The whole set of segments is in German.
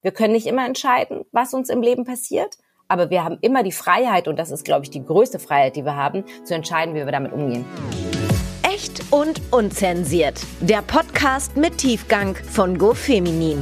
Wir können nicht immer entscheiden, was uns im Leben passiert, aber wir haben immer die Freiheit, und das ist, glaube ich, die größte Freiheit, die wir haben, zu entscheiden, wie wir damit umgehen. Echt und unzensiert. Der Podcast mit Tiefgang von GoFeminin.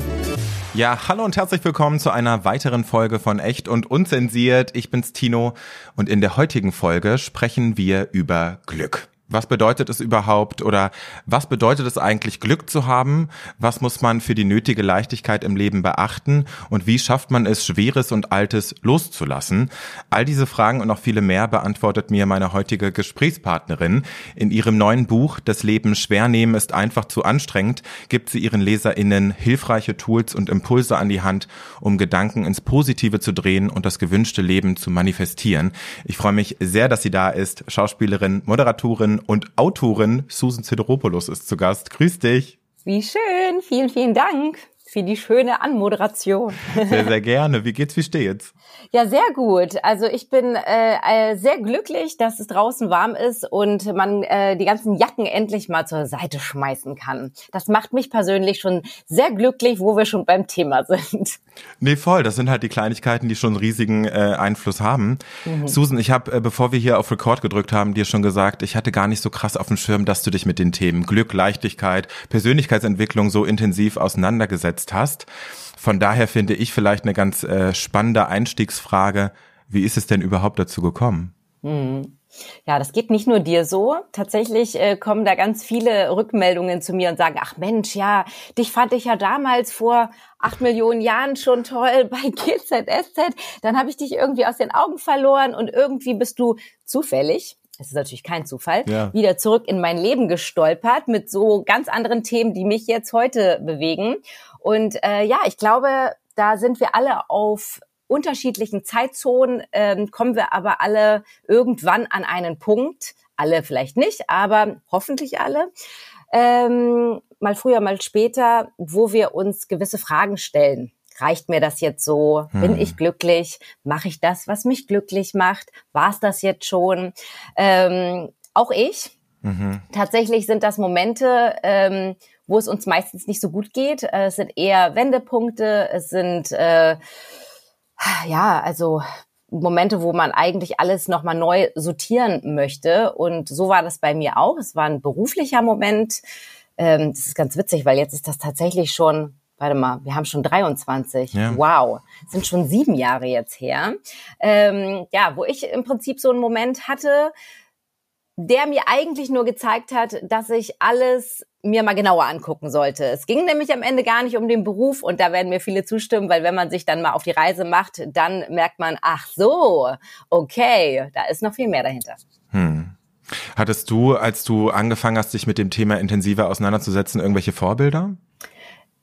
Ja, hallo und herzlich willkommen zu einer weiteren Folge von Echt und Unzensiert. Ich bin's Tino und in der heutigen Folge sprechen wir über Glück. Was bedeutet es überhaupt oder was bedeutet es eigentlich, Glück zu haben? Was muss man für die nötige Leichtigkeit im Leben beachten? Und wie schafft man es, Schweres und Altes loszulassen? All diese Fragen und noch viele mehr beantwortet mir meine heutige Gesprächspartnerin. In ihrem neuen Buch Das Leben schwer nehmen ist einfach zu anstrengend gibt sie ihren LeserInnen hilfreiche Tools und Impulse an die Hand, um Gedanken ins Positive zu drehen und das gewünschte Leben zu manifestieren. Ich freue mich sehr, dass sie da ist. Schauspielerin, Moderatorin, und Autorin Susan Sideropoulos ist zu Gast. Grüß dich. Wie schön. Vielen, vielen Dank für die schöne Anmoderation. Sehr, sehr gerne. Wie geht's, wie steht's? Ja, sehr gut. Also ich bin äh, äh, sehr glücklich, dass es draußen warm ist und man äh, die ganzen Jacken endlich mal zur Seite schmeißen kann. Das macht mich persönlich schon sehr glücklich, wo wir schon beim Thema sind. Nee, voll. Das sind halt die Kleinigkeiten, die schon einen riesigen äh, Einfluss haben. Mhm. Susan, ich habe, äh, bevor wir hier auf Record gedrückt haben, dir schon gesagt, ich hatte gar nicht so krass auf dem Schirm, dass du dich mit den Themen Glück, Leichtigkeit, Persönlichkeitsentwicklung so intensiv auseinandergesetzt hast. Von daher finde ich vielleicht eine ganz äh, spannende Einstiegsfrage. Wie ist es denn überhaupt dazu gekommen? Mhm. Ja, das geht nicht nur dir so. Tatsächlich äh, kommen da ganz viele Rückmeldungen zu mir und sagen, ach Mensch, ja, dich fand ich ja damals vor acht Millionen Jahren schon toll bei GZSZ. Dann habe ich dich irgendwie aus den Augen verloren und irgendwie bist du zufällig, es ist natürlich kein Zufall, ja. wieder zurück in mein Leben gestolpert mit so ganz anderen Themen, die mich jetzt heute bewegen. Und äh, ja, ich glaube, da sind wir alle auf unterschiedlichen Zeitzonen, ähm, kommen wir aber alle irgendwann an einen Punkt, alle vielleicht nicht, aber hoffentlich alle, ähm, mal früher, mal später, wo wir uns gewisse Fragen stellen. Reicht mir das jetzt so? Hm. Bin ich glücklich? Mache ich das, was mich glücklich macht? War es das jetzt schon? Ähm, auch ich. Mhm. Tatsächlich sind das Momente, ähm, wo es uns meistens nicht so gut geht. Äh, es sind eher Wendepunkte, es sind äh, ja, also Momente, wo man eigentlich alles nochmal neu sortieren möchte. Und so war das bei mir auch. Es war ein beruflicher Moment. Ähm, das ist ganz witzig, weil jetzt ist das tatsächlich schon, warte mal, wir haben schon 23. Ja. Wow, sind schon sieben Jahre jetzt her. Ähm, ja, wo ich im Prinzip so einen Moment hatte, der mir eigentlich nur gezeigt hat, dass ich alles mir mal genauer angucken sollte. Es ging nämlich am Ende gar nicht um den Beruf und da werden mir viele zustimmen, weil wenn man sich dann mal auf die Reise macht, dann merkt man, ach so, okay, da ist noch viel mehr dahinter. Hm. Hattest du, als du angefangen hast, dich mit dem Thema intensiver auseinanderzusetzen, irgendwelche Vorbilder?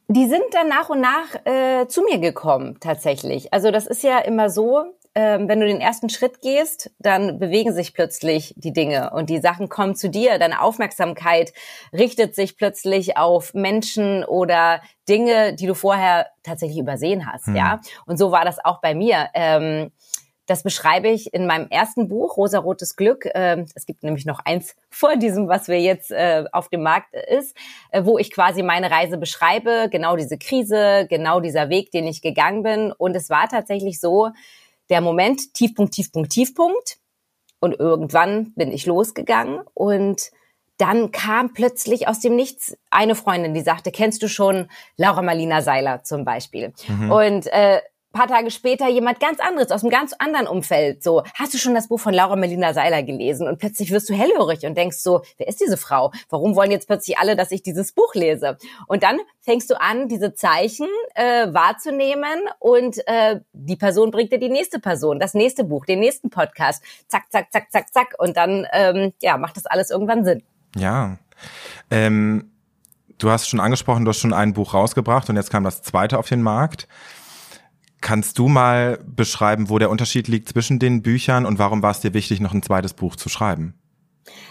Die sind dann nach und nach äh, zu mir gekommen, tatsächlich. Also das ist ja immer so, ähm, wenn du den ersten Schritt gehst, dann bewegen sich plötzlich die Dinge und die Sachen kommen zu dir. Deine Aufmerksamkeit richtet sich plötzlich auf Menschen oder Dinge, die du vorher tatsächlich übersehen hast. Hm. Ja, und so war das auch bei mir. Ähm, das beschreibe ich in meinem ersten Buch, Rosarotes Glück. Ähm, es gibt nämlich noch eins vor diesem, was wir jetzt äh, auf dem Markt ist, äh, wo ich quasi meine Reise beschreibe, genau diese Krise, genau dieser Weg, den ich gegangen bin. Und es war tatsächlich so, der Moment, Tiefpunkt, Tiefpunkt, Tiefpunkt. Und irgendwann bin ich losgegangen und dann kam plötzlich aus dem Nichts eine Freundin, die sagte, kennst du schon Laura Marlina Seiler zum Beispiel? Mhm. Und äh, paar Tage später jemand ganz anderes aus einem ganz anderen Umfeld. So, hast du schon das Buch von Laura Melina Seiler gelesen? Und plötzlich wirst du hellhörig und denkst so, wer ist diese Frau? Warum wollen jetzt plötzlich alle, dass ich dieses Buch lese? Und dann fängst du an, diese Zeichen äh, wahrzunehmen und äh, die Person bringt dir die nächste Person, das nächste Buch, den nächsten Podcast. Zack, zack, zack, zack, zack. Und dann ähm, ja, macht das alles irgendwann Sinn. Ja. Ähm, du hast schon angesprochen, du hast schon ein Buch rausgebracht und jetzt kam das zweite auf den Markt. Kannst du mal beschreiben, wo der Unterschied liegt zwischen den Büchern und warum war es dir wichtig, noch ein zweites Buch zu schreiben?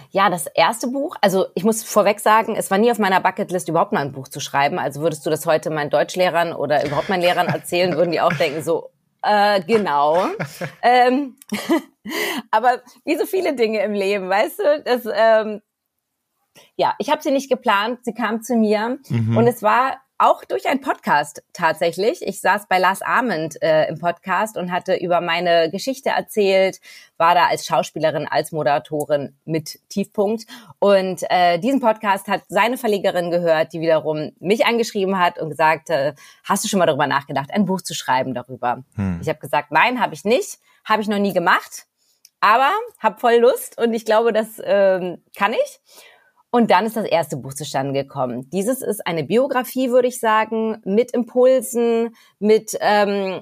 Ja, das erste Buch, also ich muss vorweg sagen, es war nie auf meiner Bucketlist, überhaupt mal ein Buch zu schreiben. Also würdest du das heute meinen Deutschlehrern oder überhaupt meinen Lehrern erzählen, würden die auch denken, so, äh, genau. ähm, aber wie so viele Dinge im Leben, weißt du, das, ähm, ja, ich habe sie nicht geplant, sie kam zu mir mhm. und es war auch durch einen Podcast tatsächlich. Ich saß bei Lars Ahmed äh, im Podcast und hatte über meine Geschichte erzählt, war da als Schauspielerin, als Moderatorin mit Tiefpunkt. Und äh, diesen Podcast hat seine Verlegerin gehört, die wiederum mich angeschrieben hat und gesagt, äh, hast du schon mal darüber nachgedacht, ein Buch zu schreiben darüber? Hm. Ich habe gesagt, nein, habe ich nicht, habe ich noch nie gemacht, aber habe voll Lust und ich glaube, das ähm, kann ich. Und dann ist das erste Buch zustande gekommen. Dieses ist eine Biografie, würde ich sagen, mit Impulsen, mit ähm,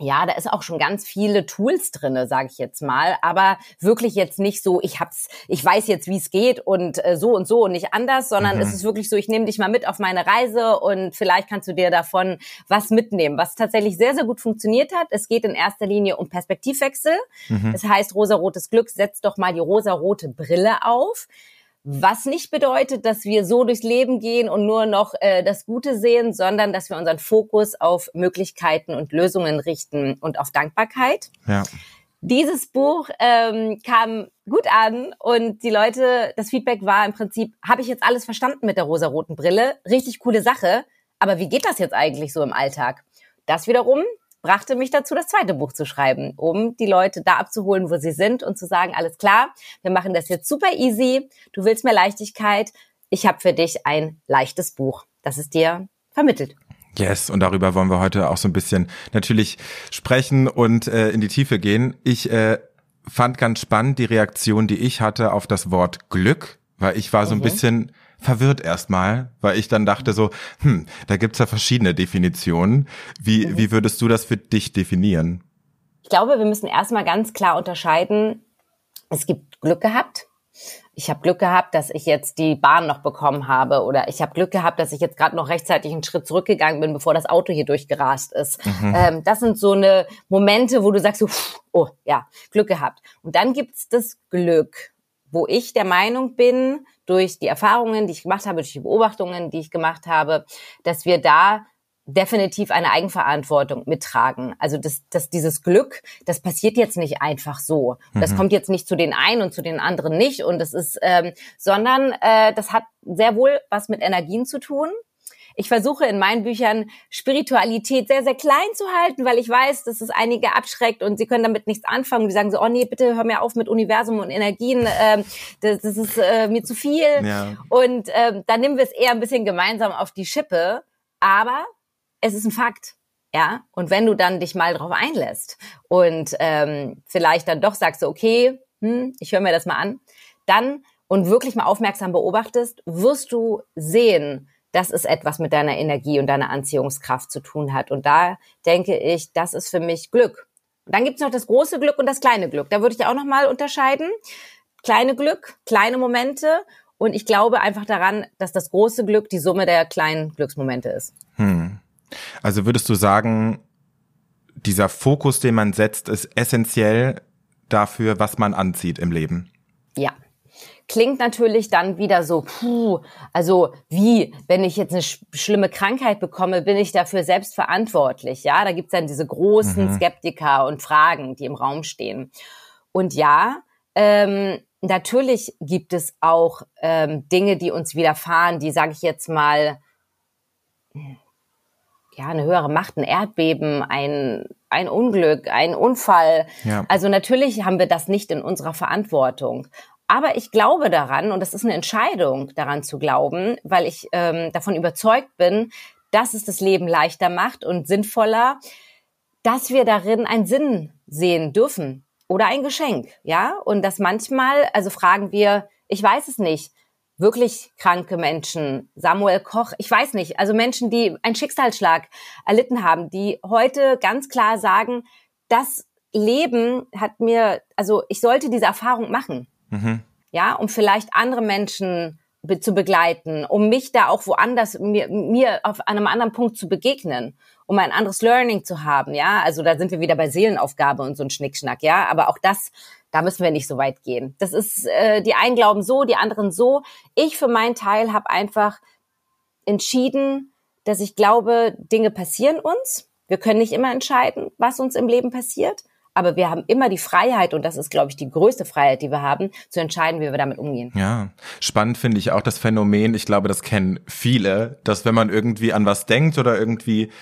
ja, da ist auch schon ganz viele Tools drinne, sage ich jetzt mal, aber wirklich jetzt nicht so, ich hab's, ich weiß jetzt, wie es geht und äh, so und so und nicht anders, sondern mhm. es ist wirklich so, ich nehme dich mal mit auf meine Reise und vielleicht kannst du dir davon was mitnehmen, was tatsächlich sehr sehr gut funktioniert hat. Es geht in erster Linie um Perspektivwechsel. Mhm. Das heißt, rosarotes Glück setzt doch mal die rosarote Brille auf. Was nicht bedeutet, dass wir so durchs Leben gehen und nur noch äh, das Gute sehen, sondern dass wir unseren Fokus auf Möglichkeiten und Lösungen richten und auf Dankbarkeit. Ja. Dieses Buch ähm, kam gut an und die Leute, das Feedback war im Prinzip, habe ich jetzt alles verstanden mit der rosaroten Brille? Richtig coole Sache. Aber wie geht das jetzt eigentlich so im Alltag? Das wiederum brachte mich dazu, das zweite Buch zu schreiben, um die Leute da abzuholen, wo sie sind und zu sagen, alles klar, wir machen das jetzt super easy, du willst mehr Leichtigkeit, ich habe für dich ein leichtes Buch, das ist dir vermittelt. Yes, und darüber wollen wir heute auch so ein bisschen natürlich sprechen und äh, in die Tiefe gehen. Ich äh, fand ganz spannend die Reaktion, die ich hatte auf das Wort Glück, weil ich war so ein mhm. bisschen verwirrt erstmal, weil ich dann dachte so, hm, da gibt's ja verschiedene Definitionen. Wie, mhm. wie würdest du das für dich definieren? Ich glaube, wir müssen erstmal ganz klar unterscheiden, es gibt Glück gehabt. Ich habe Glück gehabt, dass ich jetzt die Bahn noch bekommen habe oder ich habe Glück gehabt, dass ich jetzt gerade noch rechtzeitig einen Schritt zurückgegangen bin, bevor das Auto hier durchgerast ist. Mhm. Ähm, das sind so eine Momente, wo du sagst, so, oh ja, Glück gehabt. Und dann gibt's das Glück, wo ich der Meinung bin, durch die Erfahrungen, die ich gemacht habe, durch die Beobachtungen, die ich gemacht habe, dass wir da definitiv eine Eigenverantwortung mittragen. Also das, das, dieses Glück, das passiert jetzt nicht einfach so. Das mhm. kommt jetzt nicht zu den einen und zu den anderen nicht. Und das ist, ähm, sondern äh, das hat sehr wohl was mit Energien zu tun. Ich versuche in meinen Büchern Spiritualität sehr, sehr klein zu halten, weil ich weiß, dass es einige abschreckt und sie können damit nichts anfangen. Die sagen so, oh nee, bitte hör mir auf mit Universum und Energien, ähm, das, das ist äh, mir zu viel. Ja. Und ähm, dann nehmen wir es eher ein bisschen gemeinsam auf die Schippe. Aber es ist ein Fakt. Ja, und wenn du dann dich mal drauf einlässt und ähm, vielleicht dann doch sagst, okay, hm, ich höre mir das mal an, dann und wirklich mal aufmerksam beobachtest, wirst du sehen, dass es etwas mit deiner Energie und deiner Anziehungskraft zu tun hat. Und da denke ich, das ist für mich Glück. Und dann gibt es noch das große Glück und das kleine Glück. Da würde ich auch nochmal unterscheiden. Kleine Glück, kleine Momente. Und ich glaube einfach daran, dass das große Glück die Summe der kleinen Glücksmomente ist. Hm. Also würdest du sagen, dieser Fokus, den man setzt, ist essentiell dafür, was man anzieht im Leben? Ja, klingt natürlich dann wieder so, puh, also wie, wenn ich jetzt eine sch schlimme Krankheit bekomme, bin ich dafür selbst verantwortlich. Ja, da gibt's dann diese großen mhm. Skeptiker und Fragen, die im Raum stehen. Und ja, ähm, natürlich gibt es auch ähm, Dinge, die uns widerfahren, die, sage ich jetzt mal, ja, eine höhere Macht, ein Erdbeben, ein, ein Unglück, ein Unfall. Ja. Also natürlich haben wir das nicht in unserer Verantwortung. Aber ich glaube daran, und das ist eine Entscheidung, daran zu glauben, weil ich ähm, davon überzeugt bin, dass es das Leben leichter macht und sinnvoller, dass wir darin einen Sinn sehen dürfen oder ein Geschenk, ja? Und dass manchmal, also fragen wir, ich weiß es nicht, wirklich kranke Menschen, Samuel Koch, ich weiß nicht, also Menschen, die einen Schicksalsschlag erlitten haben, die heute ganz klar sagen, das Leben hat mir, also ich sollte diese Erfahrung machen. Mhm. Ja, um vielleicht andere Menschen be zu begleiten, um mich da auch woanders, mir, mir auf einem anderen Punkt zu begegnen, um ein anderes Learning zu haben, ja. Also da sind wir wieder bei Seelenaufgabe und so ein Schnickschnack, ja. Aber auch das, da müssen wir nicht so weit gehen. Das ist, äh, die einen glauben so, die anderen so. Ich für meinen Teil habe einfach entschieden, dass ich glaube, Dinge passieren uns. Wir können nicht immer entscheiden, was uns im Leben passiert. Aber wir haben immer die Freiheit, und das ist, glaube ich, die größte Freiheit, die wir haben, zu entscheiden, wie wir damit umgehen. Ja, spannend finde ich auch das Phänomen, ich glaube, das kennen viele, dass wenn man irgendwie an was denkt oder irgendwie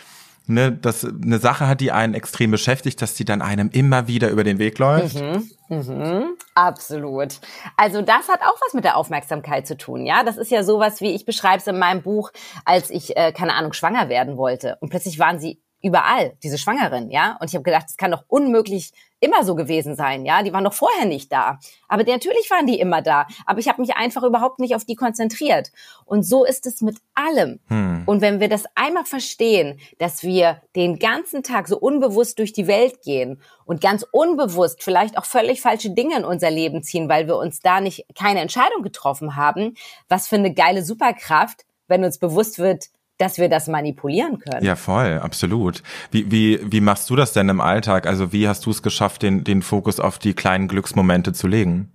ne, dass eine Sache hat, die einen extrem beschäftigt, dass die dann einem immer wieder über den Weg läuft. Mhm, mhm, absolut. Also das hat auch was mit der Aufmerksamkeit zu tun, ja. Das ist ja sowas, wie ich beschreibe es in meinem Buch, als ich, äh, keine Ahnung, schwanger werden wollte. Und plötzlich waren sie überall, diese Schwangeren, ja. Und ich habe gedacht, das kann doch unmöglich immer so gewesen sein, ja. Die waren doch vorher nicht da. Aber natürlich waren die immer da. Aber ich habe mich einfach überhaupt nicht auf die konzentriert. Und so ist es mit allem. Hm. Und wenn wir das einmal verstehen, dass wir den ganzen Tag so unbewusst durch die Welt gehen und ganz unbewusst vielleicht auch völlig falsche Dinge in unser Leben ziehen, weil wir uns da nicht keine Entscheidung getroffen haben, was für eine geile Superkraft, wenn uns bewusst wird, dass wir das manipulieren können. Ja, voll, absolut. Wie, wie, wie machst du das denn im Alltag? Also wie hast du es geschafft, den, den Fokus auf die kleinen Glücksmomente zu legen?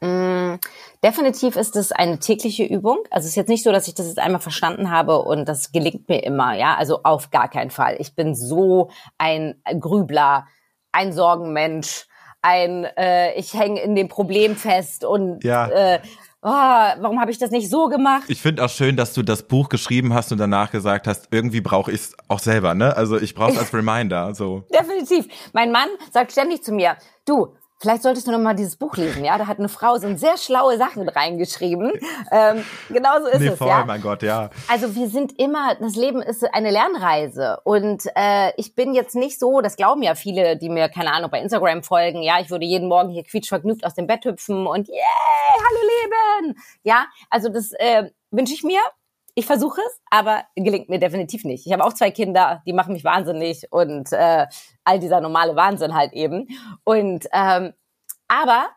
Mm, definitiv ist es eine tägliche Übung. Also es ist jetzt nicht so, dass ich das jetzt einmal verstanden habe und das gelingt mir immer, ja. Also auf gar keinen Fall. Ich bin so ein Grübler, ein Sorgenmensch, ein äh, ich hänge in dem Problem fest und ja. äh, oh, warum habe ich das nicht so gemacht? Ich finde auch schön, dass du das Buch geschrieben hast und danach gesagt hast, irgendwie brauche ich es auch selber, ne? Also ich brauche es als Reminder. So. Definitiv. Mein Mann sagt ständig zu mir, du, Vielleicht solltest du noch mal dieses Buch lesen, ja? Da hat eine Frau so sehr schlaue Sachen reingeschrieben. Ähm, genauso ist nee, es, voll, ja. mein Gott, ja. Also wir sind immer, das Leben ist eine Lernreise und äh, ich bin jetzt nicht so, das glauben ja viele, die mir keine Ahnung bei Instagram folgen, ja, ich würde jeden Morgen hier quietschvergnügt aus dem Bett hüpfen und yay, hallo Leben, ja. Also das äh, wünsche ich mir ich versuche es, aber gelingt mir definitiv nicht. Ich habe auch zwei Kinder, die machen mich wahnsinnig und äh, all dieser normale Wahnsinn halt eben. Und ähm, aber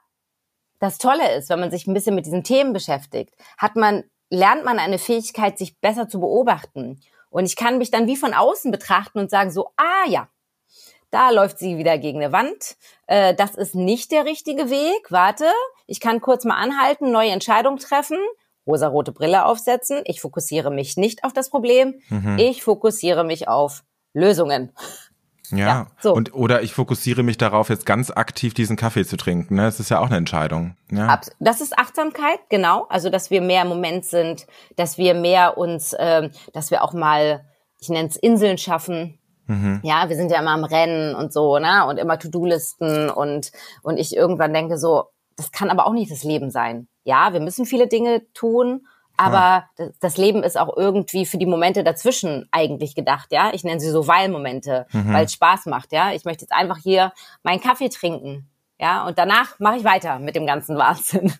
das Tolle ist, wenn man sich ein bisschen mit diesen Themen beschäftigt, hat man lernt man eine Fähigkeit, sich besser zu beobachten. Und ich kann mich dann wie von außen betrachten und sagen so, ah ja, da läuft sie wieder gegen eine Wand. Äh, das ist nicht der richtige Weg. Warte, ich kann kurz mal anhalten, neue Entscheidung treffen rosarote Brille aufsetzen. Ich fokussiere mich nicht auf das Problem. Mhm. Ich fokussiere mich auf Lösungen. Ja, ja so. und oder ich fokussiere mich darauf, jetzt ganz aktiv diesen Kaffee zu trinken. Ne? Das ist ja auch eine Entscheidung. Ja. Das ist Achtsamkeit, genau. Also dass wir mehr im Moment sind, dass wir mehr uns, äh, dass wir auch mal, ich nenne es Inseln schaffen. Mhm. Ja, wir sind ja immer am Rennen und so, ne? Und immer To-Do-Listen und und ich irgendwann denke so, das kann aber auch nicht das Leben sein ja, wir müssen viele Dinge tun, aber ja. das Leben ist auch irgendwie für die Momente dazwischen eigentlich gedacht, ja. Ich nenne sie so Weil-Momente, mhm. weil es Spaß macht, ja. Ich möchte jetzt einfach hier meinen Kaffee trinken, ja, und danach mache ich weiter mit dem ganzen Wahnsinn.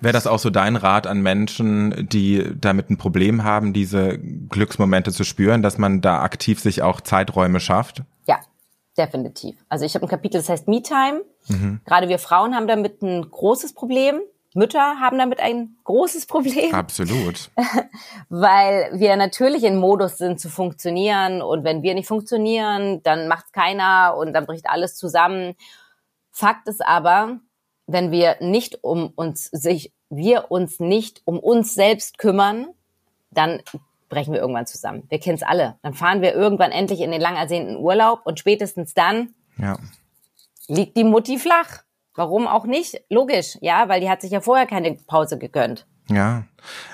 Wäre das auch so dein Rat an Menschen, die damit ein Problem haben, diese Glücksmomente zu spüren, dass man da aktiv sich auch Zeiträume schafft? Ja, definitiv. Also ich habe ein Kapitel, das heißt Me-Time. Mhm. Gerade wir Frauen haben damit ein großes Problem. Mütter haben damit ein großes Problem. Absolut. Weil wir natürlich in Modus sind zu funktionieren und wenn wir nicht funktionieren, dann macht's keiner und dann bricht alles zusammen. Fakt ist aber, wenn wir nicht um uns sich wir uns nicht um uns selbst kümmern, dann brechen wir irgendwann zusammen. Wir kennen es alle. Dann fahren wir irgendwann endlich in den lang ersehnten Urlaub und spätestens dann ja. liegt die Mutti flach. Warum auch nicht? Logisch, ja, weil die hat sich ja vorher keine Pause gegönnt. Ja,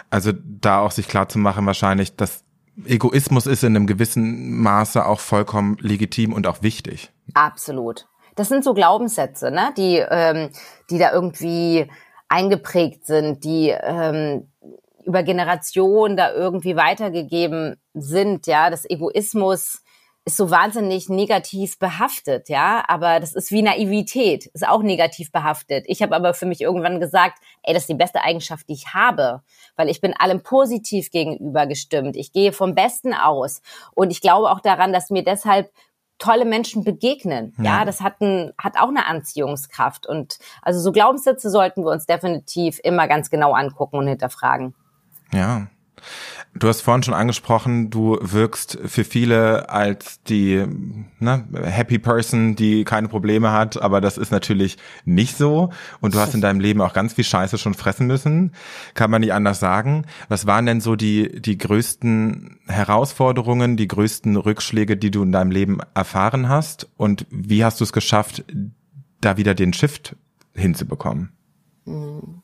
also da auch sich klar zu machen, wahrscheinlich, dass Egoismus ist in einem gewissen Maße auch vollkommen legitim und auch wichtig. Absolut. Das sind so Glaubenssätze, ne, die, ähm, die da irgendwie eingeprägt sind, die ähm, über Generationen da irgendwie weitergegeben sind, ja, das Egoismus ist so wahnsinnig negativ behaftet, ja, aber das ist wie Naivität, ist auch negativ behaftet. Ich habe aber für mich irgendwann gesagt, ey, das ist die beste Eigenschaft, die ich habe, weil ich bin allem positiv gegenüber gestimmt. Ich gehe vom Besten aus und ich glaube auch daran, dass mir deshalb tolle Menschen begegnen. Ja, ja das hat, ein, hat auch eine Anziehungskraft und also so Glaubenssätze sollten wir uns definitiv immer ganz genau angucken und hinterfragen. Ja. Du hast vorhin schon angesprochen, du wirkst für viele als die ne, Happy Person, die keine Probleme hat, aber das ist natürlich nicht so. Und du hast in deinem Leben auch ganz viel Scheiße schon fressen müssen, kann man nicht anders sagen. Was waren denn so die, die größten Herausforderungen, die größten Rückschläge, die du in deinem Leben erfahren hast? Und wie hast du es geschafft, da wieder den Shift hinzubekommen? Mhm.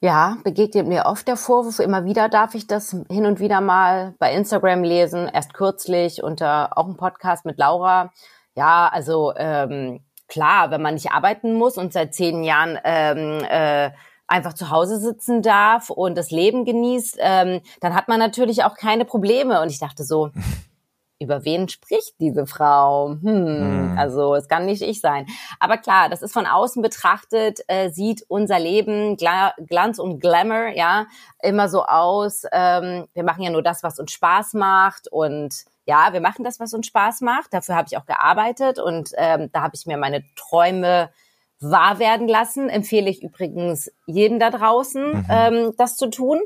Ja, begegnet mir oft der Vorwurf. Immer wieder darf ich das hin und wieder mal bei Instagram lesen. Erst kürzlich unter auch ein Podcast mit Laura. Ja, also ähm, klar, wenn man nicht arbeiten muss und seit zehn Jahren ähm, äh, einfach zu Hause sitzen darf und das Leben genießt, ähm, dann hat man natürlich auch keine Probleme. Und ich dachte so, über wen spricht diese Frau? Hm, mhm. Also es kann nicht ich sein. Aber klar, das ist von außen betrachtet, äh, sieht unser Leben Gla Glanz und Glamour, ja, immer so aus. Ähm, wir machen ja nur das, was uns Spaß macht und ja, wir machen das, was uns Spaß macht. Dafür habe ich auch gearbeitet und ähm, da habe ich mir meine Träume wahr werden lassen. Empfehle ich übrigens jedem da draußen, mhm. ähm, das zu tun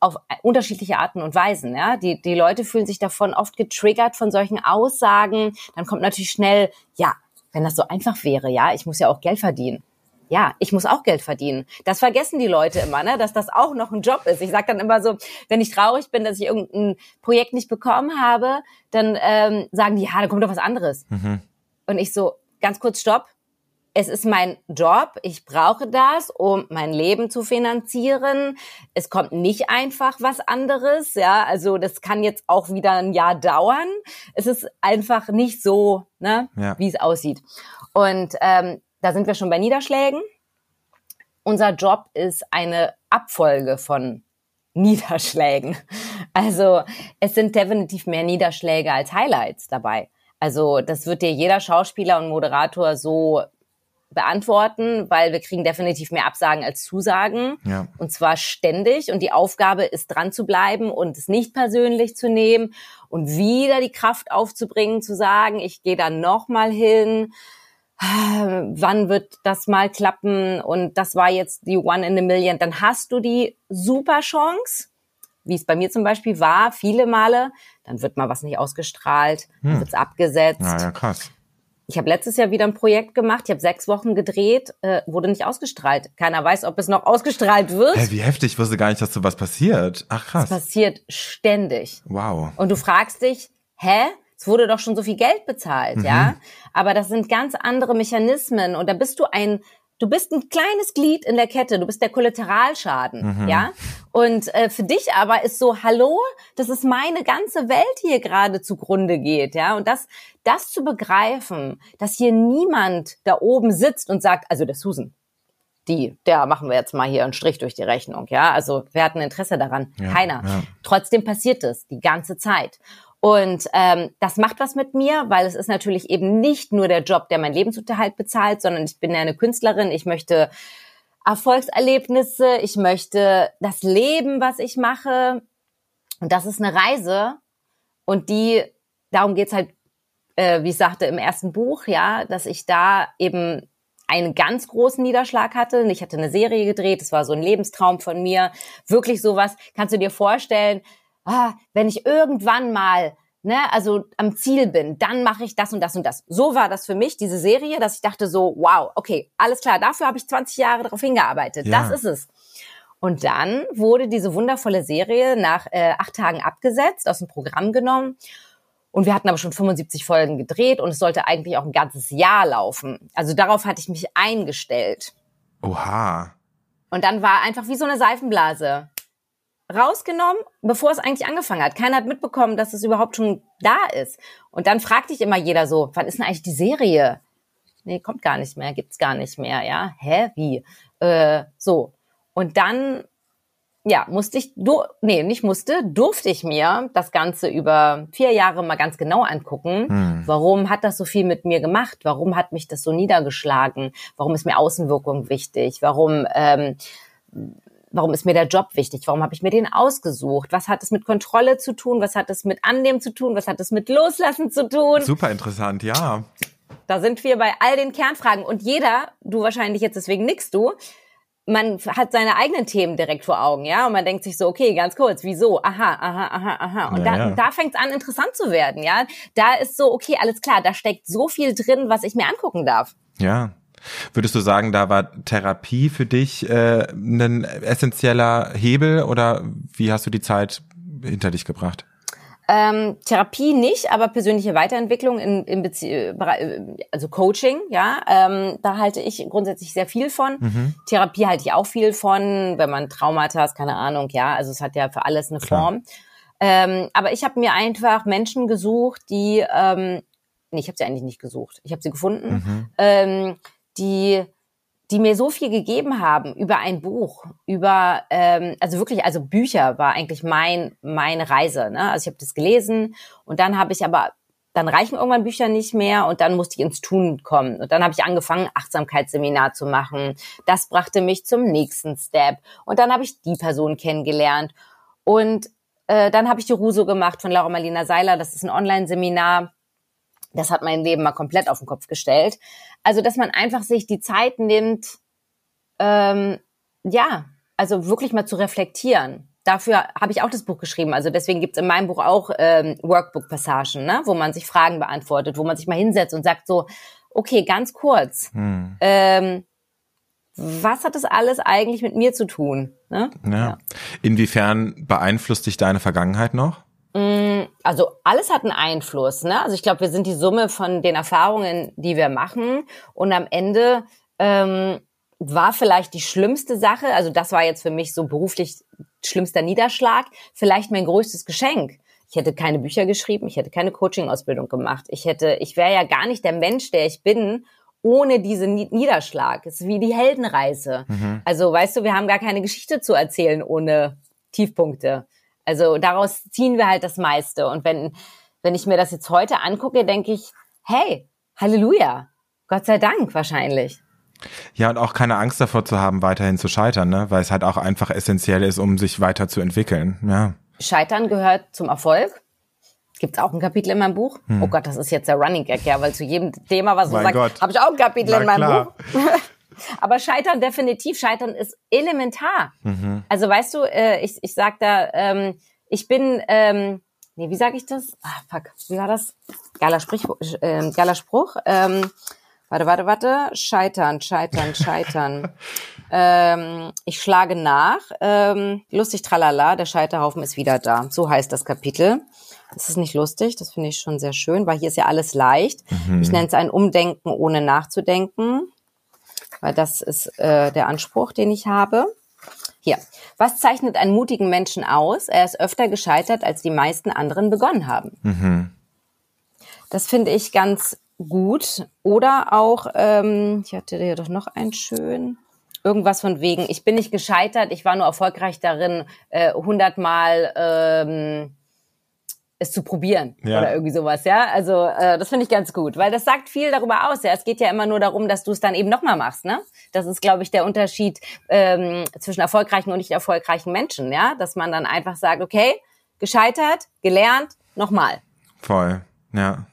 auf unterschiedliche Arten und Weisen. Ja? Die, die Leute fühlen sich davon oft getriggert von solchen Aussagen. Dann kommt natürlich schnell, ja, wenn das so einfach wäre, ja, ich muss ja auch Geld verdienen. Ja, ich muss auch Geld verdienen. Das vergessen die Leute immer, ne? dass das auch noch ein Job ist. Ich sage dann immer so, wenn ich traurig bin, dass ich irgendein Projekt nicht bekommen habe, dann ähm, sagen die, ja, da kommt doch was anderes. Mhm. Und ich so, ganz kurz, stopp es ist mein Job, ich brauche das, um mein Leben zu finanzieren. Es kommt nicht einfach was anderes, ja, also das kann jetzt auch wieder ein Jahr dauern. Es ist einfach nicht so, ne, ja. wie es aussieht. Und ähm, da sind wir schon bei Niederschlägen. Unser Job ist eine Abfolge von Niederschlägen. Also es sind definitiv mehr Niederschläge als Highlights dabei. Also das wird dir jeder Schauspieler und Moderator so beantworten, weil wir kriegen definitiv mehr Absagen als Zusagen. Ja. Und zwar ständig. Und die Aufgabe ist dran zu bleiben und es nicht persönlich zu nehmen und wieder die Kraft aufzubringen, zu sagen, ich gehe da nochmal hin. Wann wird das mal klappen? Und das war jetzt die One in a Million. Dann hast du die super Chance, wie es bei mir zum Beispiel war, viele Male. Dann wird mal was nicht ausgestrahlt, hm. wird es abgesetzt. Ja, ja, krass. Ich habe letztes Jahr wieder ein Projekt gemacht. Ich habe sechs Wochen gedreht, äh, wurde nicht ausgestrahlt. Keiner weiß, ob es noch ausgestrahlt wird. Hä, wie heftig, ich wusste gar nicht, dass so was passiert. Ach krass. Das passiert ständig. Wow. Und du fragst dich, hä? Es wurde doch schon so viel Geld bezahlt, mhm. ja? Aber das sind ganz andere Mechanismen und da bist du ein Du bist ein kleines Glied in der Kette, du bist der Kollateralschaden, mhm. ja? Und äh, für dich aber ist so, hallo, das ist meine ganze Welt hier gerade zugrunde geht, ja? Und das, das zu begreifen, dass hier niemand da oben sitzt und sagt, also der Susan, die, der machen wir jetzt mal hier einen Strich durch die Rechnung, ja? Also wer hat ein Interesse daran? Ja, Keiner. Ja. Trotzdem passiert es die ganze Zeit. Und ähm, das macht was mit mir, weil es ist natürlich eben nicht nur der Job, der mein Lebensunterhalt bezahlt, sondern ich bin ja eine Künstlerin. Ich möchte Erfolgserlebnisse, ich möchte das Leben, was ich mache. Und das ist eine Reise. Und die, darum geht's halt, äh, wie ich sagte, im ersten Buch, ja, dass ich da eben einen ganz großen Niederschlag hatte. Ich hatte eine Serie gedreht, es war so ein Lebenstraum von mir. Wirklich sowas, kannst du dir vorstellen, ah, wenn ich irgendwann mal ne, also am Ziel bin, dann mache ich das und das und das. So war das für mich, diese Serie, dass ich dachte so, wow, okay, alles klar, dafür habe ich 20 Jahre darauf hingearbeitet. Ja. Das ist es. Und dann wurde diese wundervolle Serie nach äh, acht Tagen abgesetzt, aus dem Programm genommen. Und wir hatten aber schon 75 Folgen gedreht und es sollte eigentlich auch ein ganzes Jahr laufen. Also darauf hatte ich mich eingestellt. Oha. Und dann war einfach wie so eine Seifenblase rausgenommen, bevor es eigentlich angefangen hat. Keiner hat mitbekommen, dass es überhaupt schon da ist. Und dann fragt dich immer jeder so, wann ist denn eigentlich die Serie? Nee, kommt gar nicht mehr, gibt's gar nicht mehr, ja? Hä, wie? Äh, so. Und dann, ja, musste ich, du, nee, nicht musste, durfte ich mir das Ganze über vier Jahre mal ganz genau angucken. Hm. Warum hat das so viel mit mir gemacht? Warum hat mich das so niedergeschlagen? Warum ist mir Außenwirkung wichtig? Warum ähm, warum ist mir der Job wichtig? Warum habe ich mir den ausgesucht? Was hat es mit Kontrolle zu tun? Was hat es mit Annehmen zu tun? Was hat es mit Loslassen zu tun? Super interessant, ja. Da sind wir bei all den Kernfragen. Und jeder, du wahrscheinlich jetzt deswegen nix du, man hat seine eigenen Themen direkt vor Augen, ja, und man denkt sich so, okay, ganz kurz, wieso? Aha, aha, aha, aha. Und Ja, da, ja. da fängt es an, interessant zu werden, ja. Da ist so, okay, alles klar, da steckt so viel drin, was ich mir angucken darf. Ja. Würdest du sagen, da war Therapie für dich äh, ein essentieller Hebel oder wie hast du die Zeit hinter dich gebracht? Ähm, Therapie nicht, aber persönliche Weiterentwicklung in, in Bezie also Coaching, ja, ähm, da halte ich grundsätzlich sehr viel von. Therapie halte ich auch viel von, wenn man Traumata hat, keine Ahnung, ja, also es hat ja für alles eine Klar. Form. Ähm, aber ich habe mir einfach Menschen gesucht, die, ähm, nee, ich habe sie eigentlich nicht gesucht, ich habe sie gefunden, ähm, die die mir so viel gegeben haben über ein Buch, über ähm, also wirklich, also Bücher war eigentlich mein meine Reise. Ne? Also ich habe das gelesen und dann habe ich aber dann reichen irgendwann Bücher nicht mehr und dann musste ich ins Tun kommen und dann habe ich angefangen Achtsamkeitsseminar zu machen. Das brachte mich zum nächsten Step und dann habe ich die Person kennengelernt und äh, dann habe ich die Ruso gemacht von Laura Marlina Seiler. Das ist ein Online-Seminar. Das hat mein Leben mal komplett auf den Kopf gestellt. Also, dass man einfach sich die Zeit nimmt, ähm, ja, also wirklich mal zu reflektieren. Dafür habe ich auch das Buch geschrieben. Also deswegen gibt's in meinem Buch auch ähm, Workbook-Passagen, ne? wo man sich Fragen beantwortet, wo man sich mal hinsetzt und sagt so, okay, ganz kurz, Hm. ähm, was hat das alles eigentlich mit mir zu tun? Ne? Ja. Inwiefern beeinflusst dich deine Vergangenheit noch? Also alles hat einen Einfluss. Ne? Also ich glaube, wir sind die Summe von den Erfahrungen, die wir machen. Und am Ende ähm, war vielleicht die schlimmste Sache, also das war jetzt für mich so beruflich schlimmster Niederschlag, vielleicht mein größtes Geschenk. Ich hätte keine Bücher geschrieben, ich hätte keine Coaching-Ausbildung gemacht. Ich hätte, ich wäre ja gar nicht der Mensch, der ich bin, ohne diesen Ni- Niederschlag. Es ist wie die Heldenreise. Also, weißt du, wir haben gar keine Geschichte zu erzählen ohne Tiefpunkte. Also daraus ziehen wir halt das meiste. Und wenn, wenn ich mir das jetzt heute angucke, denke ich, hey, Halleluja. Gott sei Dank wahrscheinlich. Ja, und auch keine Angst davor zu haben, weiterhin zu scheitern, ne? Weil es halt auch einfach essentiell ist, um sich weiterzuentwickeln. Ja. Scheitern gehört zum Erfolg. Gibt's auch ein Kapitel in meinem Buch? Oh Gott, das ist jetzt der Running Gag, ja, weil zu jedem Thema, was du Mein sagst, habe ich auch ein Kapitel Na in meinem klar. Buch. Aber Scheitern definitiv, Scheitern ist elementar. Also weißt du, äh, ich, ich sag da, ähm, ich bin, ähm, nee, wie sage ich das? Ah, fuck, wie war das? Geiler, Sprich, äh, geiler Spruch. Ähm, warte, warte, warte. Scheitern, scheitern, scheitern. ähm, ich schlage nach. Ähm, lustig, tralala, der Scheiterhaufen ist wieder da. So heißt das Kapitel. Das ist nicht lustig, das finde ich schon sehr schön, weil hier ist ja alles leicht. Ich nenne es ein Umdenken ohne nachzudenken weil das ist äh, der Anspruch, den ich habe. Hier. Was zeichnet einen mutigen Menschen aus? Er ist öfter gescheitert, als die meisten anderen begonnen haben. Das finde ich ganz gut. Oder auch, ähm, ich hatte hier doch noch einen schön. Irgendwas von wegen, ich bin nicht gescheitert, ich war nur erfolgreich darin, äh, hundertmal ähm, es zu probieren Ja. oder irgendwie sowas, ja. Also äh, das finde ich ganz gut, weil das sagt viel darüber aus. Ja, es geht ja immer nur darum, dass du es dann eben nochmal machst, ne? Das ist, glaube ich, der Unterschied ähm, zwischen erfolgreichen und nicht erfolgreichen Menschen, ja, dass man dann einfach sagt, okay, gescheitert, gelernt, nochmal. Voll, ja.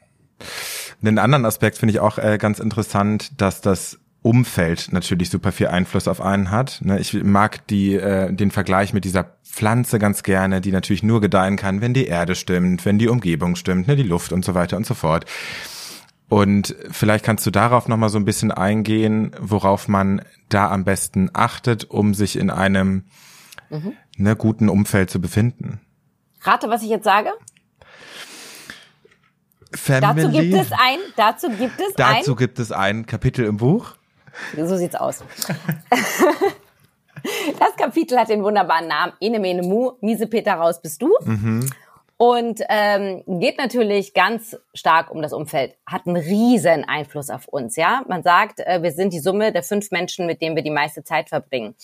Den anderen Aspekt finde ich auch äh, ganz interessant, dass das Umfeld natürlich super viel Einfluss auf einen hat. Ne, ich mag die, äh, den Vergleich mit dieser Pflanze ganz gerne, die natürlich nur gedeihen kann, wenn die Erde stimmt, wenn die Umgebung stimmt, ne, die Luft und so weiter und so fort. Und vielleicht kannst du darauf nochmal so ein bisschen eingehen, worauf man da am besten achtet, um sich in einem ne, guten Umfeld zu befinden. Rate, was ich jetzt sage? Family. Dazu gibt es ein, dazu gibt es Dazu ein, gibt es ein Kapitel im Buch. So sieht's aus. Das Kapitel hat den wunderbaren Namen Ene Mene Mu, Miese Peter raus bist du. Und ähm, geht natürlich ganz stark um das Umfeld, hat einen riesen Einfluss auf uns. Ja, man sagt, äh, wir sind die Summe der fünf Menschen, mit denen wir die meiste Zeit verbringen.